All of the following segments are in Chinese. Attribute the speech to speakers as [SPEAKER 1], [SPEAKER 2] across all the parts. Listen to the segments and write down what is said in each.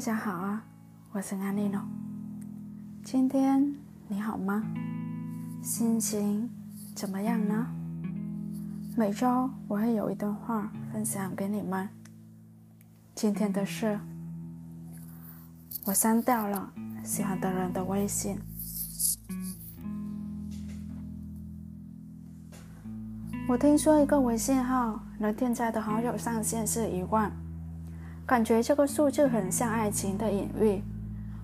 [SPEAKER 1] 大家好啊，我是安妮诺。今天你好吗？心情怎么样呢？每周我会有一段话分享给你们。今天的事，我删掉了喜欢的人的微信。我听说一个微信号能添加的好友上限是一万。感觉这个数字很像爱情的隐喻，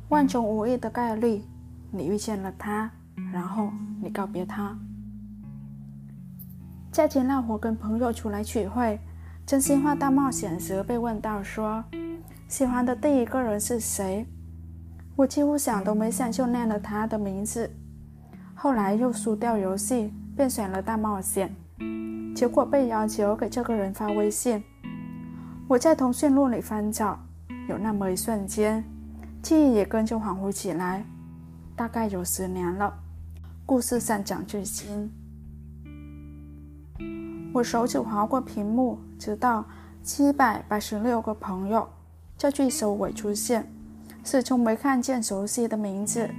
[SPEAKER 1] 万中无一的概率，你遇见了他，然后你告别他。假期那我跟朋友出来聚会，真心话大冒险时被问到说，喜欢的第一个人是谁？我几乎想都没想就念了他的名字。后来又输掉游戏，便选了大冒险，结果被要求给这个人发微信。我在通讯录里翻找，有那么一瞬间，记忆也跟着恍惚起来。大概有十年了，故事上讲至今。我手指划过屏幕，直到七百八十六个朋友这句收尾出现，始终没看见熟悉的名字，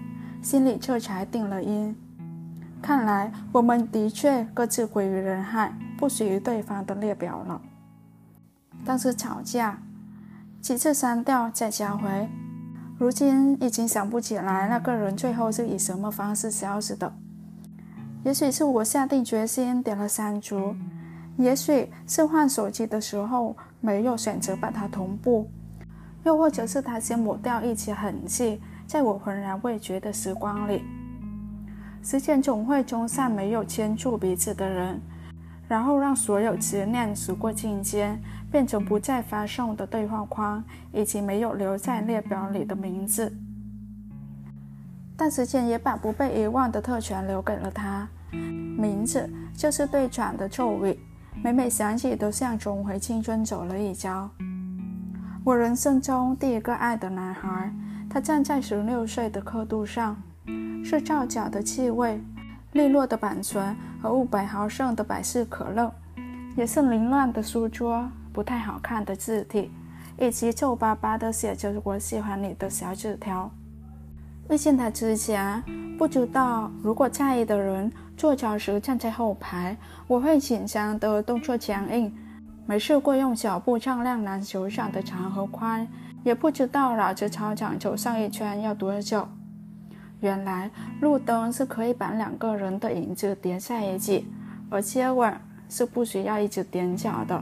[SPEAKER 1] 心里这才定了音。看来我们的确各自归于人海，不属于对方的列表了。当时吵架，几次删掉再加回，如今已经想不起来那个人最后是以什么方式消失的。也许是我下定决心点了删除，也许是换手机的时候没有选择把它同步，又或者是他先抹掉一些痕迹，在我浑然未觉的时光里。时间总会冲散没有牵住彼此的人。然后让所有执念逐过境迁，变成不再发送的对话框，以及没有留在列表里的名字。但时间也把不被遗忘的特权留给了他。名字就是对转的咒语，每每想起都像重回青春走了一遭。我人生中第一个爱的男孩，他站在十六岁的刻度上，是皂角的气味。利落的板唇和五百毫升的百事可乐，也是凌乱的书桌、不太好看的字体，以及皱巴巴的写着“我喜欢你”的小纸条。遇见他之前，不知道如果在意的人坐轿时站在后排，我会紧张的动作僵硬。没试过用脚步丈量篮球场的长和宽，也不知道绕着操场走上一圈要多久。原来路灯是可以把两个人的影子叠在一起，而接吻是不需要一直踮脚的。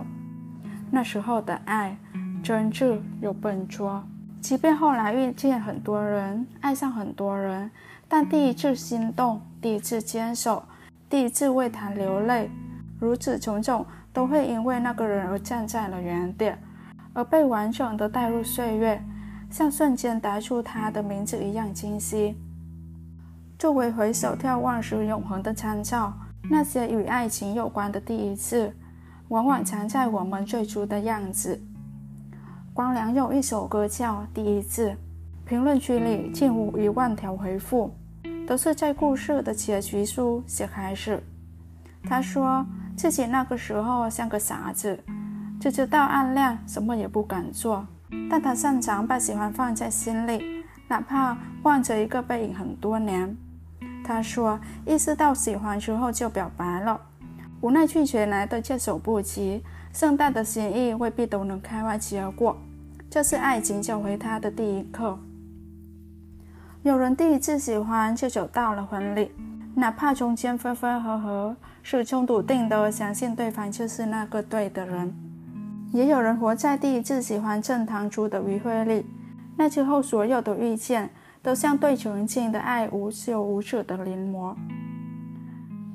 [SPEAKER 1] 那时候的爱，真挚又笨拙。即便后来遇见很多人，爱上很多人，但第一次心动，第一次坚守，第一次为他流泪，如此种种，都会因为那个人而站在了原点，而被完整的带入岁月，像瞬间答出他的名字一样清晰。作为回首眺望时永恒的参照，那些与爱情有关的第一次，往往藏在我们最初的样子。光良有一首歌叫《第一次》，评论区里近乎一万条回复，都是在故事的结局处写开始。他说自己那个时候像个傻子，只知道暗恋，什么也不敢做。但他擅长把喜欢放在心里，哪怕望着一个背影很多年。他说：“意识到喜欢之后就表白了，无奈拒绝来的措手不及。盛大的心意未必都能开花结果，这是爱情教会他的第一课。有人第一次喜欢就走到了婚礼，哪怕中间分分合合，始终笃定的相信对方就是那个对的人。也有人活在第一次喜欢正堂出的余晖里，那之后所有的遇见。”都像对纯净的爱无休无止的临摹。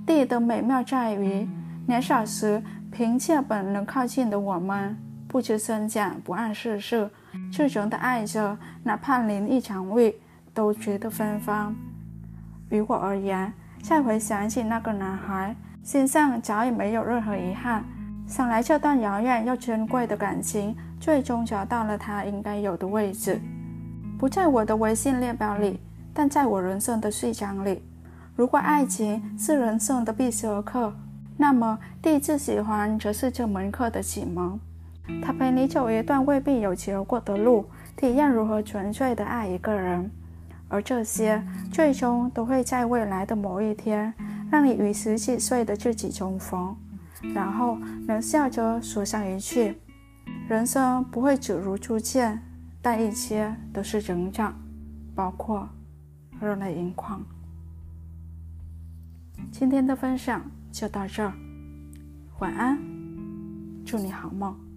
[SPEAKER 1] 地的美妙在于，年少时凭借本能靠近的我们，不知真假，不谙世事，赤诚的爱着，哪怕淋一场雨，都觉得芬芳。于我而言，再回想起那个男孩，心上早已没有任何遗憾。想来这段遥远又珍贵的感情，最终找到了他应该有的位置。不在我的微信列表里，但在我人生的序章里。如果爱情是人生的必修课，那么第一次喜欢则是这门课的启蒙。他陪你走一段未必有结果的路，体验如何纯粹的爱一个人，而这些最终都会在未来的某一天，让你与十几岁的自己重逢，然后能笑着说上一句：“人生不会只如初见，但一切都是成长，包括热泪盈眶。”今天的分享就到这儿，晚安，祝你好梦。